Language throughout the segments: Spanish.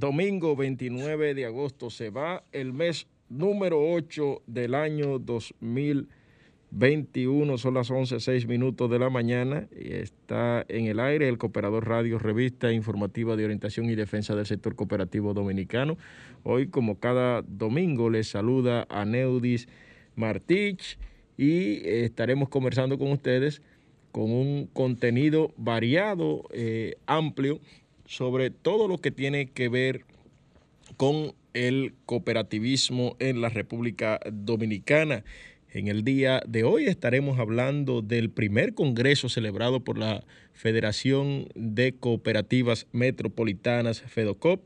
domingo 29 de agosto se va el mes número 8 del año 2021. Son las 11.06 minutos de la mañana está en el aire el Cooperador Radio, revista informativa de orientación y defensa del sector cooperativo dominicano. Hoy, como cada domingo, les saluda a Neudis Martich y estaremos conversando con ustedes con un contenido variado, eh, amplio sobre todo lo que tiene que ver con el cooperativismo en la República Dominicana. En el día de hoy estaremos hablando del primer congreso celebrado por la Federación de Cooperativas Metropolitanas, FEDOCOP,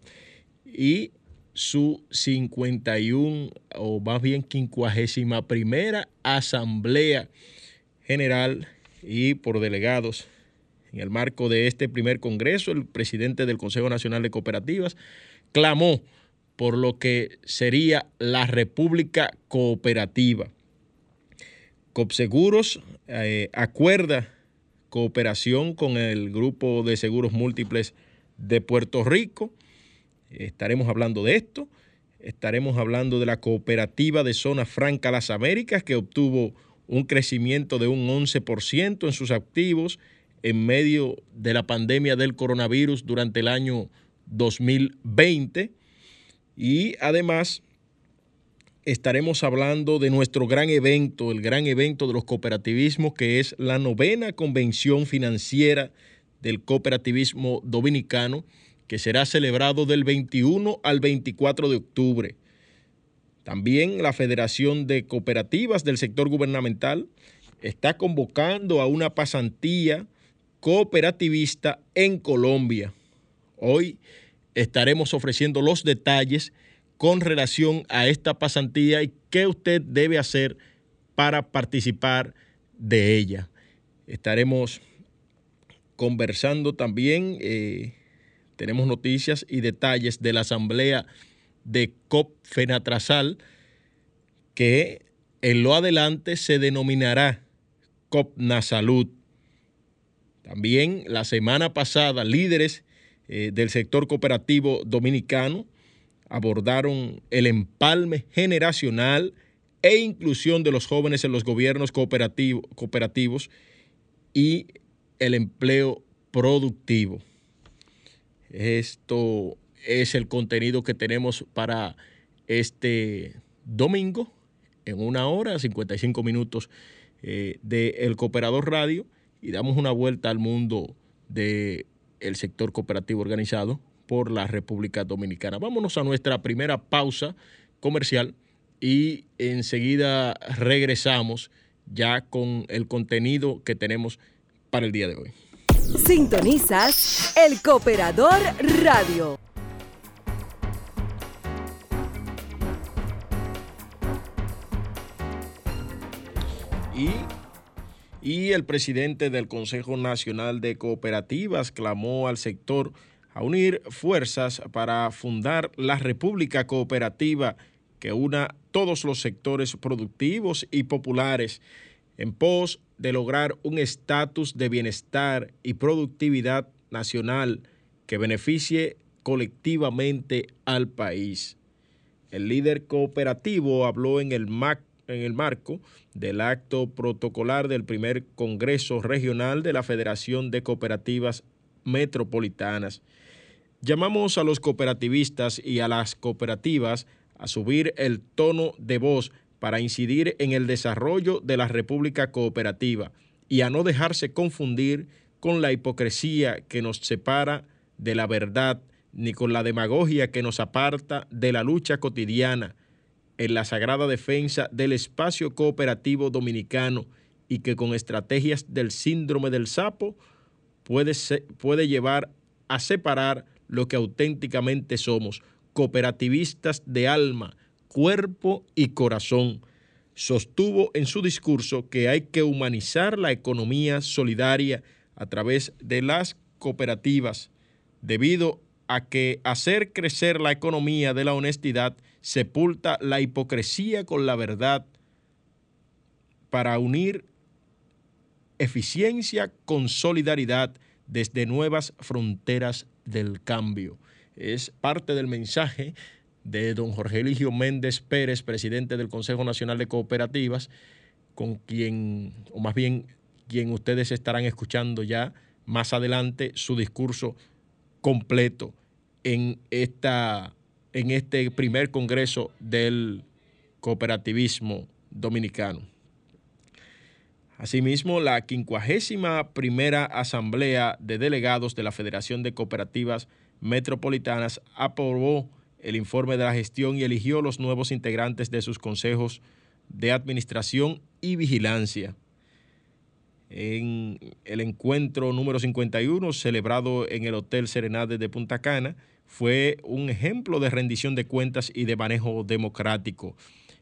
y su 51 o más bien 51 primera Asamblea General y por delegados en el marco de este primer Congreso, el presidente del Consejo Nacional de Cooperativas clamó por lo que sería la República Cooperativa. Copseguros eh, acuerda cooperación con el Grupo de Seguros Múltiples de Puerto Rico. Estaremos hablando de esto. Estaremos hablando de la cooperativa de Zona Franca Las Américas, que obtuvo un crecimiento de un 11% en sus activos en medio de la pandemia del coronavirus durante el año 2020. Y además estaremos hablando de nuestro gran evento, el gran evento de los cooperativismos, que es la novena convención financiera del cooperativismo dominicano, que será celebrado del 21 al 24 de octubre. También la Federación de Cooperativas del Sector Gubernamental está convocando a una pasantía cooperativista en Colombia. Hoy estaremos ofreciendo los detalles con relación a esta pasantía y qué usted debe hacer para participar de ella. Estaremos conversando también, eh, tenemos noticias y detalles de la asamblea de COP Fenatrasal que en lo adelante se denominará COP Nasalud. También la semana pasada líderes eh, del sector cooperativo dominicano abordaron el empalme generacional e inclusión de los jóvenes en los gobiernos cooperativos y el empleo productivo. Esto es el contenido que tenemos para este domingo, en una hora, 55 minutos eh, de El Cooperador Radio, y damos una vuelta al mundo del sector cooperativo organizado por la República Dominicana. Vámonos a nuestra primera pausa comercial y enseguida regresamos ya con el contenido que tenemos para el día de hoy. Sintonizas El Cooperador Radio. Y, y, el presidente del Consejo Nacional de Cooperativas clamó al sector a unir fuerzas para fundar la República Cooperativa que una todos los sectores productivos y populares en pos de lograr un estatus de bienestar y productividad nacional que beneficie colectivamente al país. El líder cooperativo habló en el, en el marco del acto protocolar del primer Congreso Regional de la Federación de Cooperativas Metropolitanas. Llamamos a los cooperativistas y a las cooperativas a subir el tono de voz para incidir en el desarrollo de la República Cooperativa y a no dejarse confundir con la hipocresía que nos separa de la verdad ni con la demagogia que nos aparta de la lucha cotidiana en la sagrada defensa del espacio cooperativo dominicano y que con estrategias del síndrome del sapo puede, puede llevar a separar lo que auténticamente somos, cooperativistas de alma, cuerpo y corazón. Sostuvo en su discurso que hay que humanizar la economía solidaria a través de las cooperativas, debido a que hacer crecer la economía de la honestidad sepulta la hipocresía con la verdad para unir eficiencia con solidaridad desde nuevas fronteras del cambio. Es parte del mensaje de don Jorge Eligio Méndez Pérez, presidente del Consejo Nacional de Cooperativas, con quien, o más bien quien ustedes estarán escuchando ya más adelante su discurso completo en, esta, en este primer Congreso del Cooperativismo Dominicano. Asimismo, la quincuagésima primera Asamblea de Delegados de la Federación de Cooperativas Metropolitanas aprobó el informe de la gestión y eligió los nuevos integrantes de sus consejos de administración y vigilancia. En el encuentro número 51, celebrado en el Hotel Serenade de Punta Cana, fue un ejemplo de rendición de cuentas y de manejo democrático.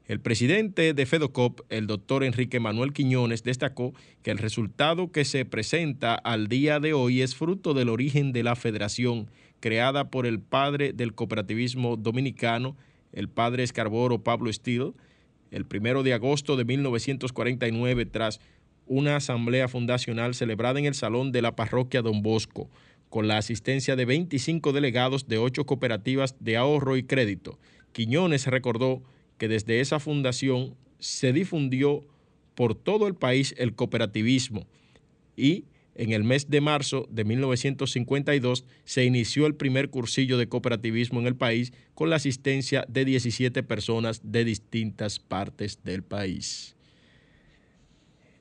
El presidente de FEDOCOP, el doctor Enrique Manuel Quiñones, destacó que el resultado que se presenta al día de hoy es fruto del origen de la federación creada por el padre del cooperativismo dominicano, el padre Escarboro Pablo Steele, el primero de agosto de 1949 tras una asamblea fundacional celebrada en el salón de la parroquia Don Bosco, con la asistencia de 25 delegados de ocho cooperativas de ahorro y crédito. Quiñones recordó que desde esa fundación se difundió por todo el país el cooperativismo y en el mes de marzo de 1952 se inició el primer cursillo de cooperativismo en el país con la asistencia de 17 personas de distintas partes del país.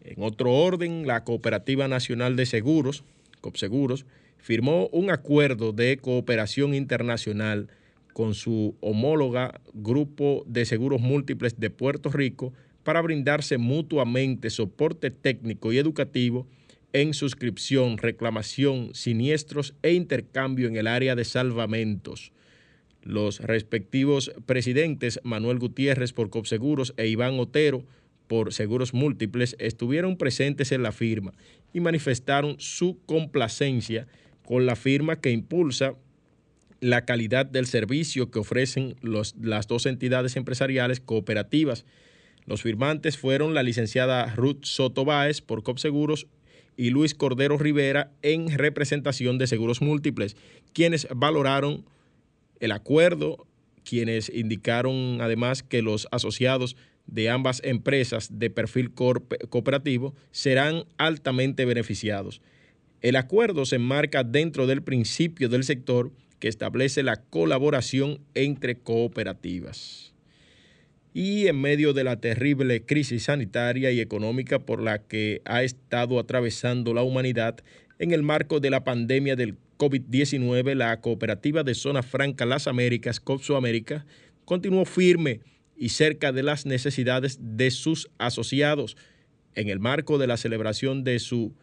En otro orden, la Cooperativa Nacional de Seguros, COPSEGUROS, firmó un acuerdo de cooperación internacional con su homóloga Grupo de Seguros Múltiples de Puerto Rico para brindarse mutuamente soporte técnico y educativo en suscripción, reclamación, siniestros e intercambio en el área de salvamentos. Los respectivos presidentes Manuel Gutiérrez por Copseguros e Iván Otero por Seguros Múltiples estuvieron presentes en la firma y manifestaron su complacencia con la firma que impulsa la calidad del servicio que ofrecen las dos entidades empresariales cooperativas. Los firmantes fueron la licenciada Ruth Soto Báez por Copseguros y Luis Cordero Rivera en representación de Seguros Múltiples, quienes valoraron el acuerdo, quienes indicaron además que los asociados de ambas empresas de perfil cooperativo serán altamente beneficiados. El acuerdo se enmarca dentro del principio del sector que establece la colaboración entre cooperativas. Y en medio de la terrible crisis sanitaria y económica por la que ha estado atravesando la humanidad, en el marco de la pandemia del COVID-19, la cooperativa de Zona Franca Las Américas, COPSO América, continuó firme y cerca de las necesidades de sus asociados en el marco de la celebración de su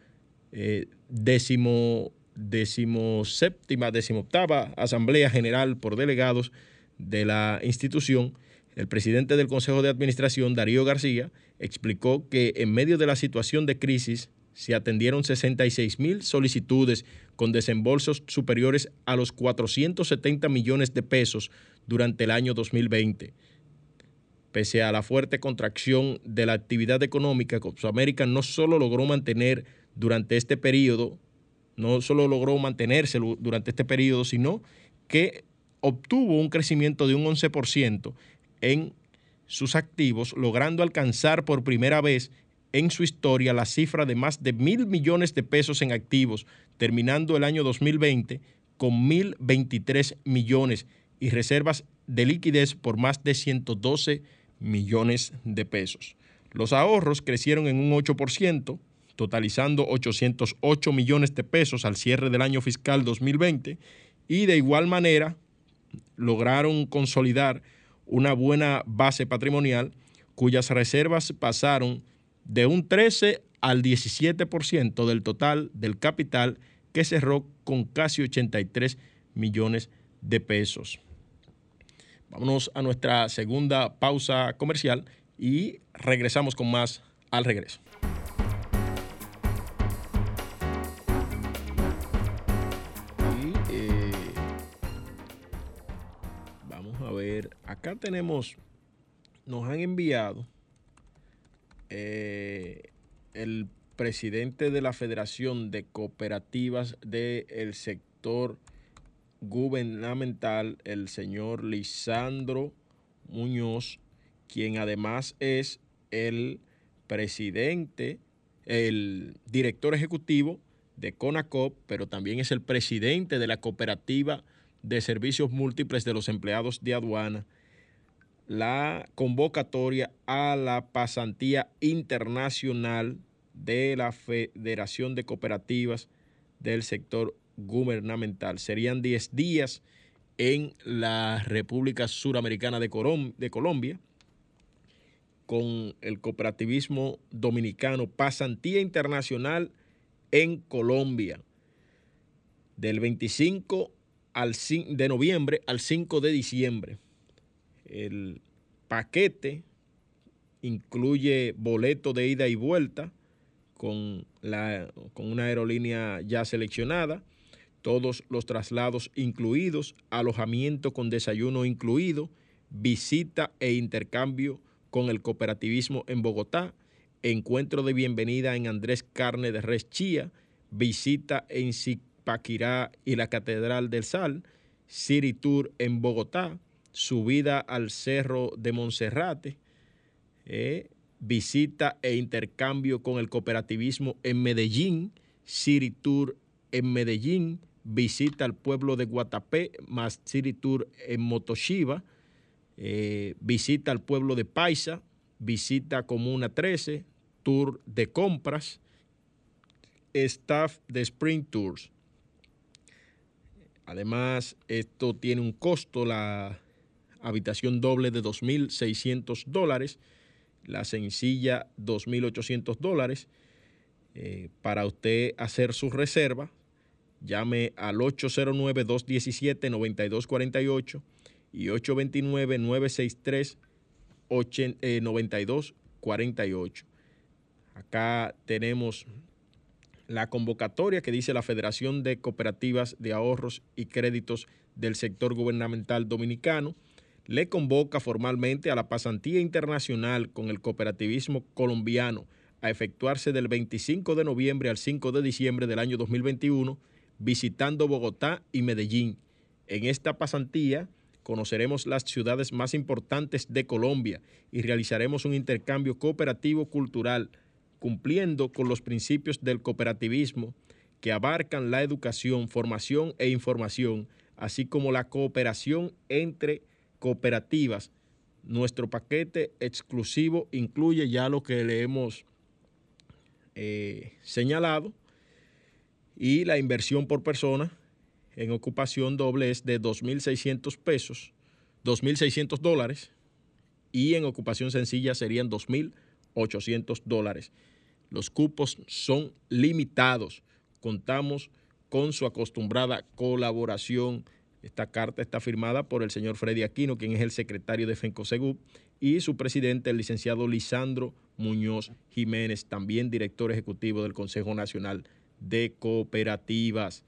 eh, décimo decimoséptima, decimoctava Asamblea General por Delegados de la institución, el presidente del Consejo de Administración, Darío García, explicó que en medio de la situación de crisis se atendieron 66 mil solicitudes con desembolsos superiores a los 470 millones de pesos durante el año 2020. Pese a la fuerte contracción de la actividad económica, América no solo logró mantener durante este periodo no solo logró mantenerse durante este periodo, sino que obtuvo un crecimiento de un 11% en sus activos, logrando alcanzar por primera vez en su historia la cifra de más de mil millones de pesos en activos, terminando el año 2020 con 1.023 millones y reservas de liquidez por más de 112 millones de pesos. Los ahorros crecieron en un 8%, totalizando 808 millones de pesos al cierre del año fiscal 2020 y de igual manera lograron consolidar una buena base patrimonial cuyas reservas pasaron de un 13 al 17% del total del capital que cerró con casi 83 millones de pesos. Vámonos a nuestra segunda pausa comercial y regresamos con más al regreso. Tenemos, nos han enviado eh, el presidente de la Federación de Cooperativas del Sector Gubernamental, el señor Lisandro Muñoz, quien además es el presidente, el director ejecutivo de CONACOP, pero también es el presidente de la cooperativa de servicios múltiples de los empleados de aduana la convocatoria a la pasantía internacional de la Federación de Cooperativas del sector gubernamental. Serían 10 días en la República Suramericana de, Colombia con el cooperativismo dominicano, pasantía internacional en Colombia, del 25 al, de noviembre al 5 de diciembre. El paquete incluye boleto de ida y vuelta con, la, con una aerolínea ya seleccionada, todos los traslados incluidos, alojamiento con desayuno incluido, visita e intercambio con el cooperativismo en Bogotá, encuentro de bienvenida en Andrés Carne de Res Chía, visita en Zipaquirá y la Catedral del Sal, City Tour en Bogotá, subida al Cerro de Monserrate, eh, visita e intercambio con el cooperativismo en Medellín, City Tour en Medellín, visita al pueblo de Guatapé, más City Tour en Motoshiba, eh, visita al pueblo de Paisa, visita Comuna 13, tour de compras, staff de Spring Tours. Además, esto tiene un costo, la habitación doble de 2.600 dólares, la sencilla 2.800 dólares. Eh, para usted hacer su reserva, llame al 809-217-9248 y 829-963-9248. Acá tenemos la convocatoria que dice la Federación de Cooperativas de Ahorros y Créditos del Sector Gubernamental Dominicano le convoca formalmente a la pasantía internacional con el cooperativismo colombiano a efectuarse del 25 de noviembre al 5 de diciembre del año 2021, visitando Bogotá y Medellín. En esta pasantía conoceremos las ciudades más importantes de Colombia y realizaremos un intercambio cooperativo cultural cumpliendo con los principios del cooperativismo que abarcan la educación, formación e información, así como la cooperación entre cooperativas. Nuestro paquete exclusivo incluye ya lo que le hemos eh, señalado y la inversión por persona en ocupación doble es de 2.600 pesos, 2.600 dólares y en ocupación sencilla serían 2.800 dólares. Los cupos son limitados. Contamos con su acostumbrada colaboración. Esta carta está firmada por el señor Freddy Aquino, quien es el secretario de FENCOSEGUP, y su presidente, el licenciado Lisandro Muñoz Jiménez, también director ejecutivo del Consejo Nacional de Cooperativas.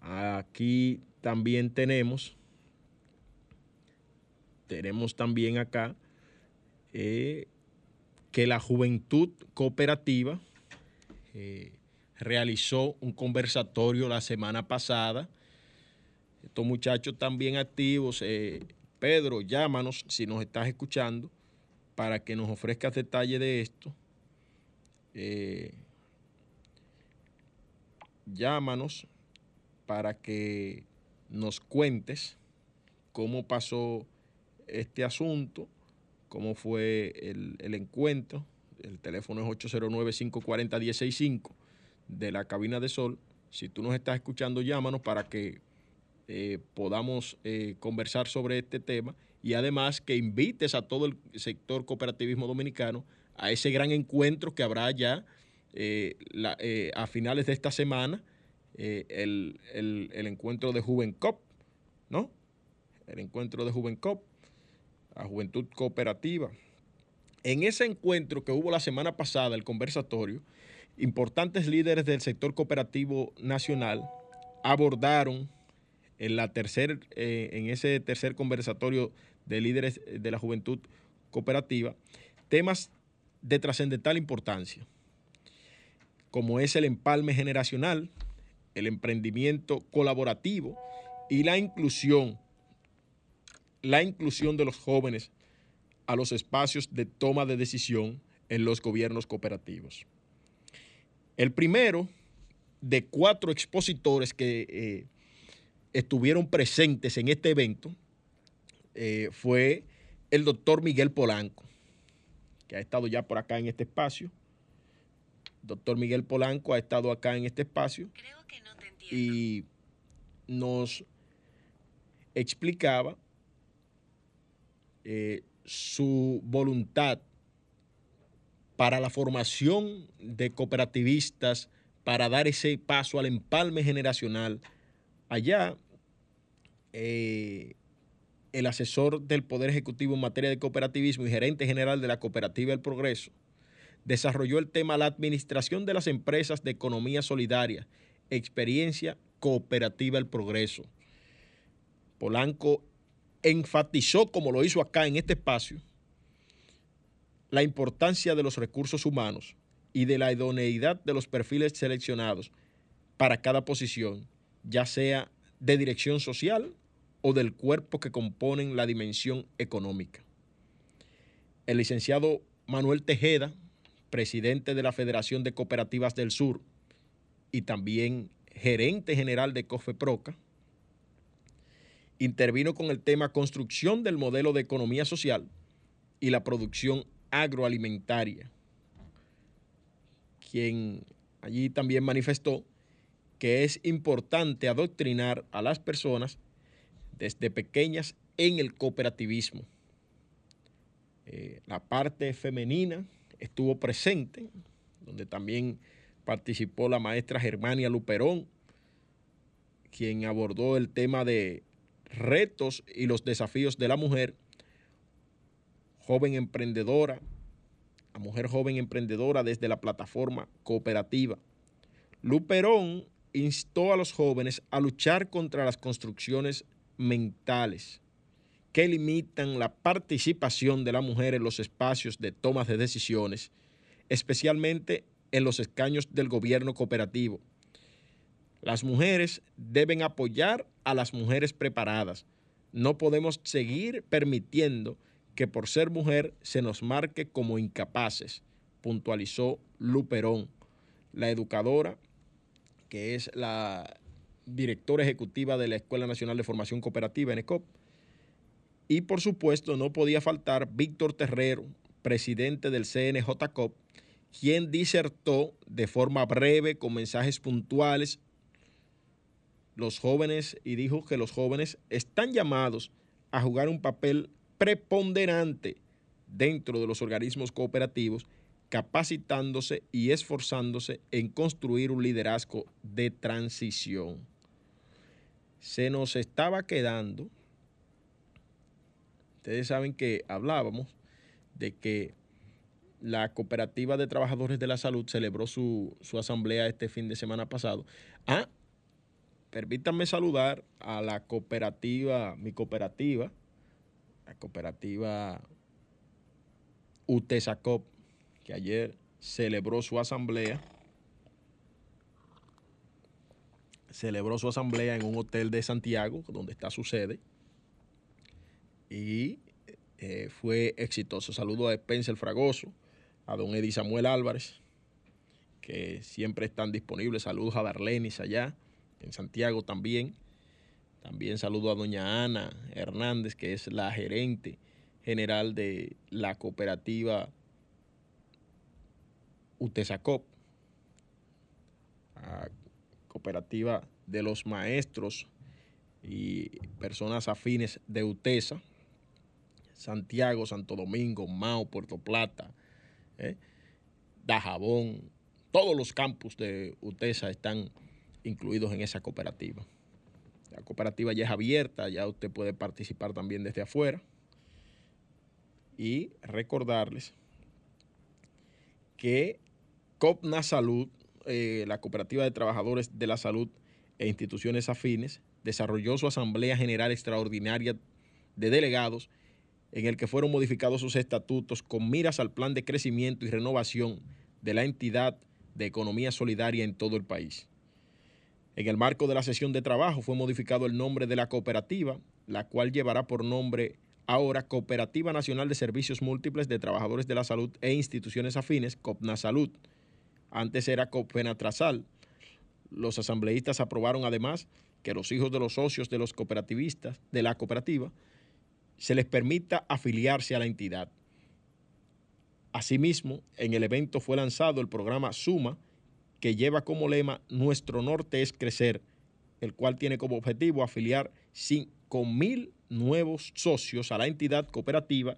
Aquí también tenemos, tenemos también acá eh, que la Juventud Cooperativa eh, realizó un conversatorio la semana pasada. Estos muchachos también activos. Eh, Pedro, llámanos si nos estás escuchando para que nos ofrezcas detalles de esto. Eh, llámanos para que nos cuentes cómo pasó este asunto cómo fue el, encuentro. El teléfono es 809-540-165 de la cabina de sol. Si tú nos estás escuchando, llámanos para que eh, podamos eh, conversar sobre este tema y además que invites a todo el sector cooperativismo dominicano a ese gran encuentro que habrá ya eh, a finales de esta semana, el, el, encuentro de Juvencop, ¿no? El encuentro de Juvencop a Juventud Cooperativa. En ese encuentro que hubo la semana pasada, el conversatorio, importantes líderes del sector cooperativo nacional abordaron en, la tercer, eh, en ese tercer conversatorio de líderes de la juventud cooperativa temas de trascendental importancia, como es el empalme generacional, el emprendimiento colaborativo y la inclusión la inclusión de los jóvenes a los espacios de toma de decisión en los gobiernos cooperativos. El primero de cuatro expositores que eh, estuvieron presentes en este evento eh, fue el doctor Miguel Polanco, que ha estado ya por acá en este espacio. Doctor Miguel Polanco ha estado acá en este espacio y nos explicaba eh, su voluntad para la formación de cooperativistas, para dar ese paso al empalme generacional. Allá, eh, el asesor del Poder Ejecutivo en materia de cooperativismo y gerente general de la Cooperativa El Progreso, desarrolló el tema La administración de las empresas de economía solidaria, experiencia cooperativa El Progreso. Polanco enfatizó, como lo hizo acá en este espacio, la importancia de los recursos humanos y de la idoneidad de los perfiles seleccionados para cada posición, ya sea de dirección social o del cuerpo que componen la dimensión económica. El licenciado Manuel Tejeda, presidente de la Federación de Cooperativas del Sur y también gerente general de COFEPROCA, intervino con el tema construcción del modelo de economía social y la producción agroalimentaria, quien allí también manifestó que es importante adoctrinar a las personas desde pequeñas en el cooperativismo. Eh, la parte femenina estuvo presente, donde también participó la maestra Germania Luperón, quien abordó el tema de retos y los desafíos de la mujer, joven emprendedora, la mujer joven emprendedora desde la plataforma cooperativa. Luperón instó a los jóvenes a luchar contra las construcciones mentales que limitan la participación de la mujer en los espacios de toma de decisiones, especialmente en los escaños del gobierno cooperativo. Las mujeres deben apoyar a las mujeres preparadas. No podemos seguir permitiendo que por ser mujer se nos marque como incapaces, puntualizó Luperón, la educadora que es la directora ejecutiva de la Escuela Nacional de Formación Cooperativa, ENECOP. Y por supuesto no podía faltar Víctor Terrero, presidente del CNJCOP, quien disertó de forma breve, con mensajes puntuales, los jóvenes y dijo que los jóvenes están llamados a jugar un papel preponderante dentro de los organismos cooperativos, capacitándose y esforzándose en construir un liderazgo de transición. Se nos estaba quedando, ustedes saben que hablábamos de que la Cooperativa de Trabajadores de la Salud celebró su, su asamblea este fin de semana pasado. Ah, permítanme saludar a la cooperativa, mi cooperativa, la cooperativa UTESACOP, que ayer celebró su asamblea. Celebró su asamblea en un hotel de Santiago, donde está su sede. Y eh, fue exitoso. Saludo a Spencer Fragoso, a don Eddie Samuel Álvarez, que siempre están disponibles. Saludos a Darlenis allá en Santiago también. También saludo a doña Ana Hernández, que es la gerente general de la cooperativa UTESACOP, cooperativa de los maestros y personas afines de UTESA, Santiago, Santo Domingo, Mao, Puerto Plata, ¿eh? Dajabón, todos los campus de UTESA están incluidos en esa cooperativa. La cooperativa ya es abierta, ya usted puede participar también desde afuera. Y recordarles que COPNA Salud, eh, la Cooperativa de Trabajadores de la Salud e instituciones afines, desarrolló su Asamblea General Extraordinaria de Delegados en el que fueron modificados sus estatutos con miras al plan de crecimiento y renovación de la entidad de economía solidaria en todo el país. En el marco de la sesión de trabajo fue modificado el nombre de la cooperativa, la cual llevará por nombre ahora Cooperativa Nacional de Servicios Múltiples de Trabajadores de la Salud e Instituciones Afines, COPNA Salud. Antes era COPENATRASAL. Los asambleístas aprobaron además que los hijos de los socios de los cooperativistas de la cooperativa se les permita afiliarse a la entidad. Asimismo, en el evento fue lanzado el programa Suma, que lleva como lema Nuestro norte es crecer, el cual tiene como objetivo afiliar 5.000 nuevos socios a la entidad cooperativa,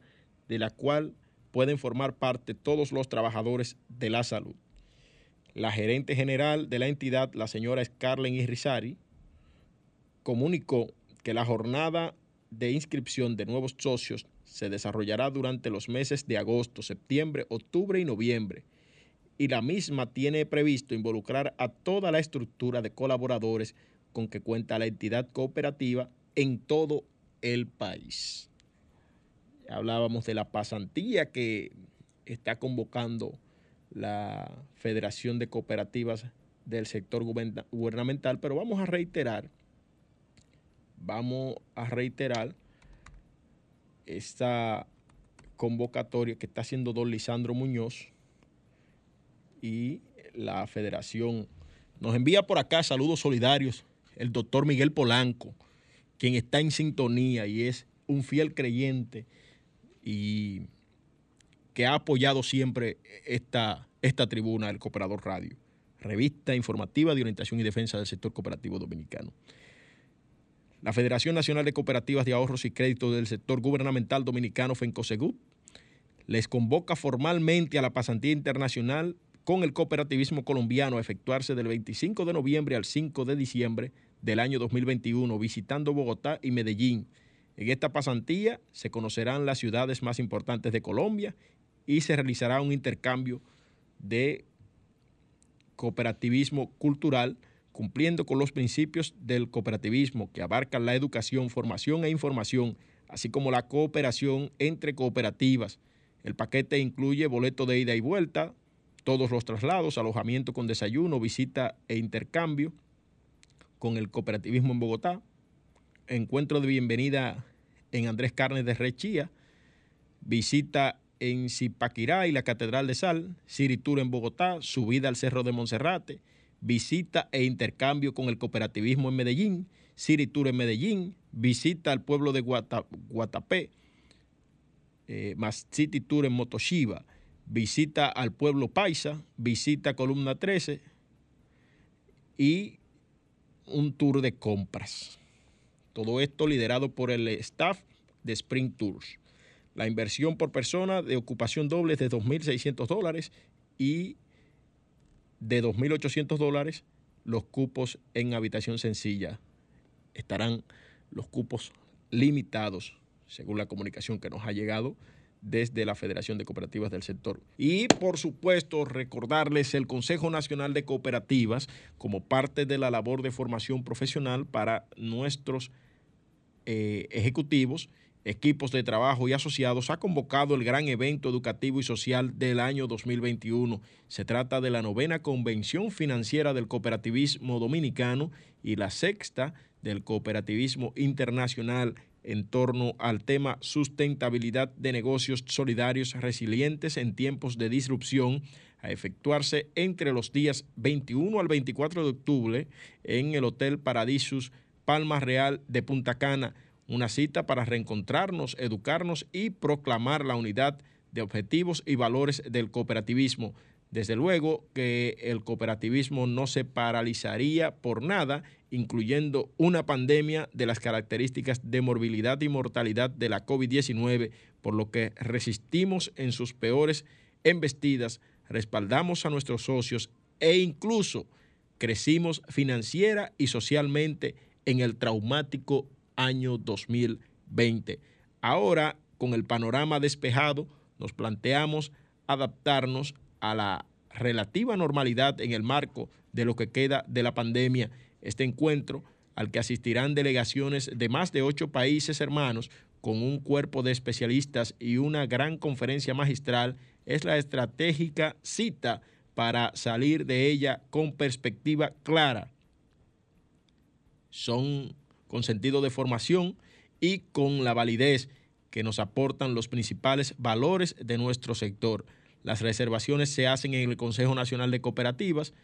de la cual pueden formar parte todos los trabajadores de la salud. La gerente general de la entidad, la señora Scarlett Irrizari, comunicó que la jornada de inscripción de nuevos socios se desarrollará durante los meses de agosto, septiembre, octubre y noviembre y la misma tiene previsto involucrar a toda la estructura de colaboradores con que cuenta la entidad cooperativa en todo el país. Hablábamos de la pasantía que está convocando la Federación de Cooperativas del sector gubernamental, pero vamos a reiterar, vamos a reiterar esta convocatoria que está haciendo don Lisandro Muñoz y la federación. Nos envía por acá saludos solidarios el doctor Miguel Polanco, quien está en sintonía y es un fiel creyente y que ha apoyado siempre esta, esta tribuna del Cooperador Radio. revista informativa de orientación y defensa del sector cooperativo dominicano. La Federación Nacional de Cooperativas de Ahorros y Créditos del Sector Gubernamental Dominicano, FENCOSEGUT, les convoca formalmente a la pasantía internacional con el cooperativismo colombiano a efectuarse del 25 de noviembre al 5 de diciembre del año 2021, visitando Bogotá y Medellín. En esta pasantía se conocerán las ciudades más importantes de Colombia y se realizará un intercambio de cooperativismo cultural cumpliendo con los principios del cooperativismo que abarcan la educación, formación e información, así como la cooperación entre cooperativas. El paquete incluye boleto de ida y vuelta, todos los traslados, alojamiento con desayuno, visita e intercambio con el cooperativismo en Bogotá, encuentro de bienvenida en Andrés Carnes de Rechía, visita en Zipaquirá y la Catedral de Sal, Tour en Bogotá, subida al Cerro de Monserrate, visita e intercambio con el cooperativismo en Medellín, Tour en Medellín, visita al pueblo de Guatapé, eh, más City Tour en Motoshiba, visita al pueblo paisa, visita Columna 13 y un tour de compras. Todo esto liderado por el staff de Spring Tours. La inversión por persona de ocupación doble es de 2.600 dólares y de 2.800 dólares los cupos en habitación sencilla. Estarán los cupos limitados, según la comunicación que nos ha llegado desde la Federación de Cooperativas del Sector. Y por supuesto, recordarles el Consejo Nacional de Cooperativas como parte de la labor de formación profesional para nuestros eh, ejecutivos, equipos de trabajo y asociados, ha convocado el gran evento educativo y social del año 2021. Se trata de la novena Convención Financiera del Cooperativismo Dominicano y la sexta del Cooperativismo Internacional en torno al tema sustentabilidad de negocios solidarios resilientes en tiempos de disrupción a efectuarse entre los días 21 al 24 de octubre en el Hotel Paradisus Palma Real de Punta Cana, una cita para reencontrarnos, educarnos y proclamar la unidad de objetivos y valores del cooperativismo. Desde luego que el cooperativismo no se paralizaría por nada incluyendo una pandemia de las características de morbilidad y mortalidad de la COVID-19, por lo que resistimos en sus peores embestidas, respaldamos a nuestros socios e incluso crecimos financiera y socialmente en el traumático año 2020. Ahora, con el panorama despejado, nos planteamos adaptarnos a la relativa normalidad en el marco de lo que queda de la pandemia este encuentro, al que asistirán delegaciones de más de ocho países hermanos, con un cuerpo de especialistas y una gran conferencia magistral, es la estratégica cita para salir de ella con perspectiva clara. Son con sentido de formación y con la validez que nos aportan los principales valores de nuestro sector. Las reservaciones se hacen en el Consejo Nacional de Cooperativas,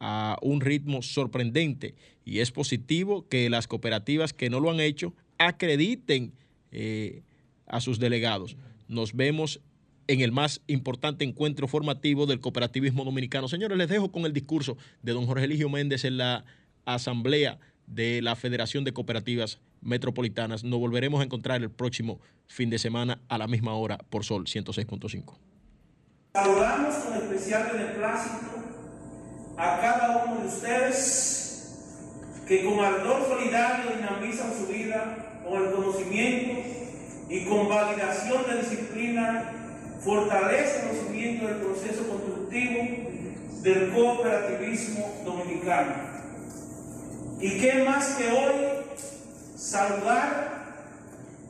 a un ritmo sorprendente y es positivo que las cooperativas que no lo han hecho acrediten eh, a sus delegados. Nos vemos en el más importante encuentro formativo del cooperativismo dominicano. Señores, les dejo con el discurso de don Jorge Eligio Méndez en la asamblea de la Federación de Cooperativas Metropolitanas. Nos volveremos a encontrar el próximo fin de semana a la misma hora por Sol 106.5. Saludamos con especial beneplácito a cada uno de ustedes que con ardor solidario dinamizan su vida con el conocimiento y con validación de disciplina fortalecen los cimientos del proceso constructivo del cooperativismo dominicano. Y qué más que hoy saludar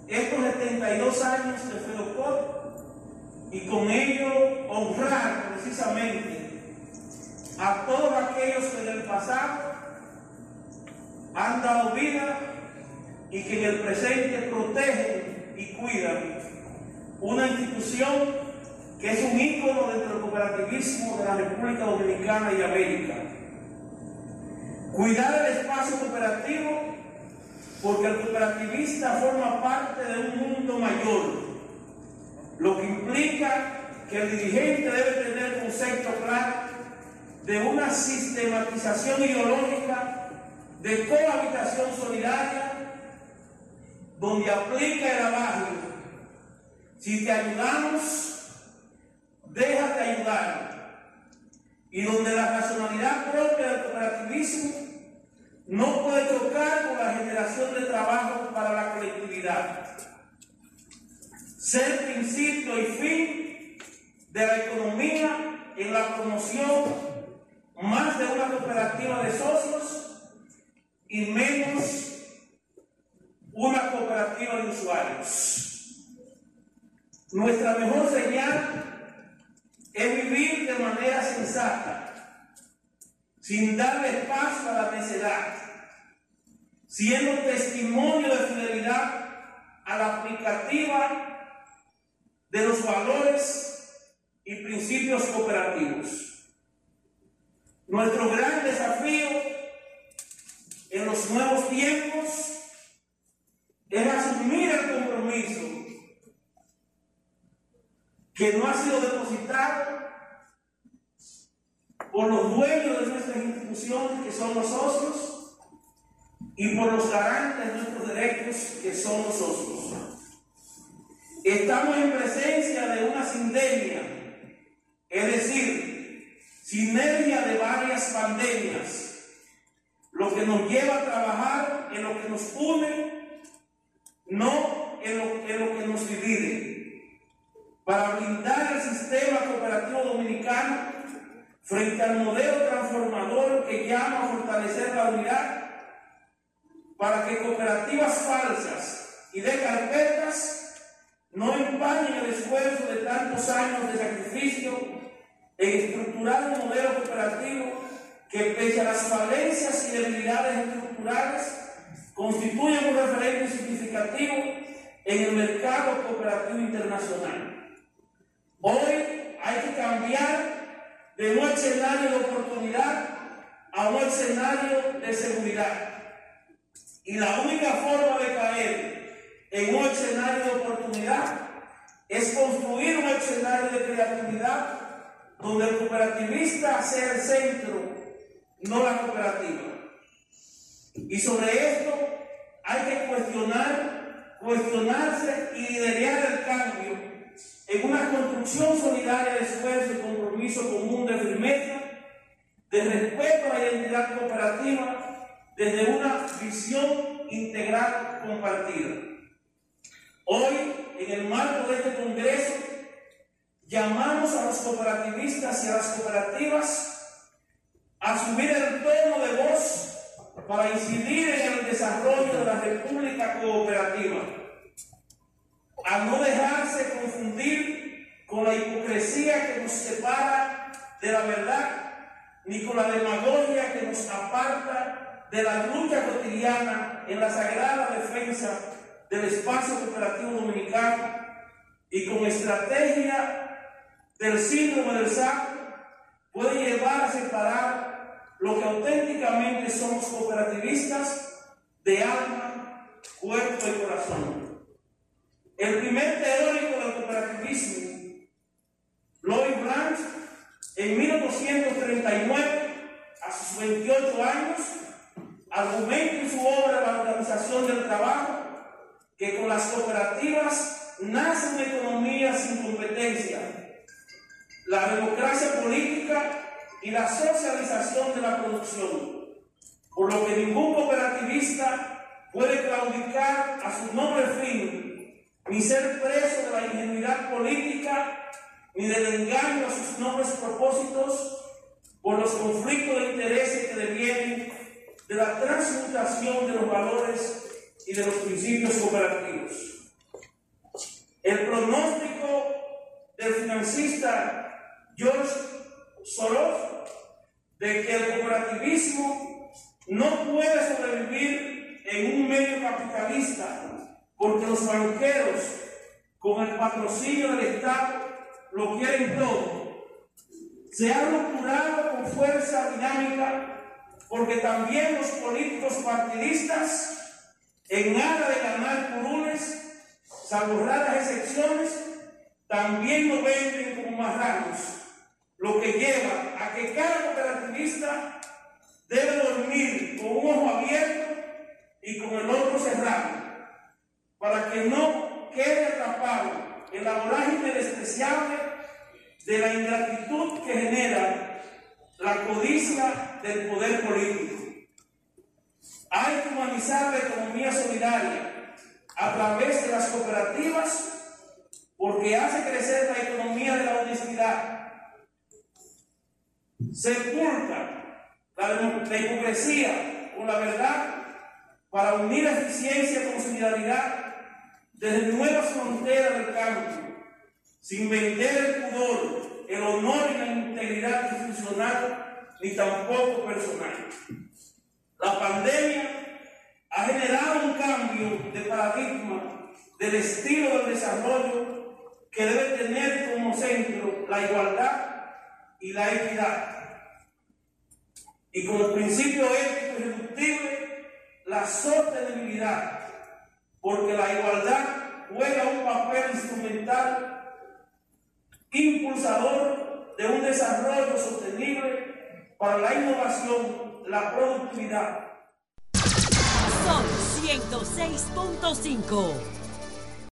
estos 72 años de FEDOCOP y con ello honrar precisamente a todos aquellos que en el pasado han dado vida y que en el presente protegen y cuidan una institución que es un ícono del cooperativismo de la República Dominicana y América. Cuidar el espacio cooperativo porque el cooperativista forma parte de un mundo mayor, lo que implica que el dirigente debe tener concepto claro de una sistematización ideológica de cohabitación solidaria donde aplica el abajo. Si te ayudamos, déjate ayudar. Y donde la racionalidad propia del cooperativismo no puede tocar con la generación de trabajo para la colectividad. Ser principio y fin de la economía en la promoción más de una cooperativa de socios y menos una cooperativa de usuarios. Nuestra mejor señal es vivir de manera sensata, sin darle espacio a la necedad, siendo testimonio de fidelidad a la aplicativa de los valores y principios cooperativos. Nuestro gran desafío en los nuevos tiempos es asumir el compromiso que no ha sido depositado por los dueños de nuestras instituciones, que son los socios, y por los garantes de nuestros derechos, que son los socios. Estamos en presencia de una sindemia, es decir, sinergia de varias pandemias, lo que nos lleva a trabajar en lo que nos une, no en lo, que nos divide, para blindar el sistema cooperativo dominicano frente al modelo transformador que llama a fortalecer la unidad, para que cooperativas falsas y de carpetas no empañen el esfuerzo de tantos años de sacrificio en estructurar un modelo cooperativo que pese a las falencias y debilidades estructurales constituyen un referente significativo en el mercado cooperativo internacional. Hoy hay que cambiar de un escenario de oportunidad a un escenario de seguridad. Y la única forma de caer en un escenario de oportunidad es construir un escenario de creatividad donde el cooperativista sea el centro, no la cooperativa. Y sobre esto hay que cuestionar, cuestionarse y liderar el cambio en una construcción solidaria de esfuerzo y compromiso común de firmeza, de respeto a la identidad cooperativa, desde una visión integral compartida. Hoy, en el marco de este Congreso, llamamos a los cooperativistas y a las cooperativas a subir el tono de voz para incidir en el desarrollo de la República Cooperativa, a no dejarse con la hipocresía que nos separa de la verdad, ni con la demagogia que nos aparta de la lucha cotidiana en la sagrada defensa del espacio cooperativo dominicano y con estrategia del síndrome del saco puede llevar a separar lo que auténticamente somos cooperativistas de alma, cuerpo y corazón. El primer teórico del cooperativismo, en 1839, a sus 28 años, argumenta en su obra La organización del trabajo que con las cooperativas nace una economía sin competencia la democracia política y la socialización de la producción, por lo que ningún cooperativista puede claudicar a su nombre fin, ni ser preso de la ingenuidad política, ni del engaño a sus nobles propósitos, por los conflictos de intereses que devienen de la transmutación de los valores y de los principios cooperativos. El pronóstico del financista George Soros de que el cooperativismo no puede sobrevivir en un medio capitalista porque los banqueros con el patrocinio del Estado lo quieren todo. Se ha rupturado con fuerza dinámica porque también los políticos partidistas, en nada de ganar curules, salvo raras excepciones, también lo venden como marranos lo que lleva a que cada cooperativa codista debe dormir con un ojo abierto y con el otro cerrado, para que no quede atrapado en la vorágine despreciable de la ingratitud que genera la codicia del poder político. Hay que humanizar la economía solidaria a través de las cooperativas porque hace crecer la economía de la honestidad. Sepulta la, la hipocresía con la verdad para unir eficiencia con solidaridad desde nuevas fronteras del campo, sin vender el pudor, el honor y la integridad institucional, ni tampoco personal. La pandemia ha generado un cambio de paradigma del estilo del desarrollo que debe tener como centro la igualdad y la equidad. Y como principio ético irreductible, la sostenibilidad, porque la igualdad juega un papel instrumental impulsador de un desarrollo sostenible para la innovación la productividad. Son 106.5.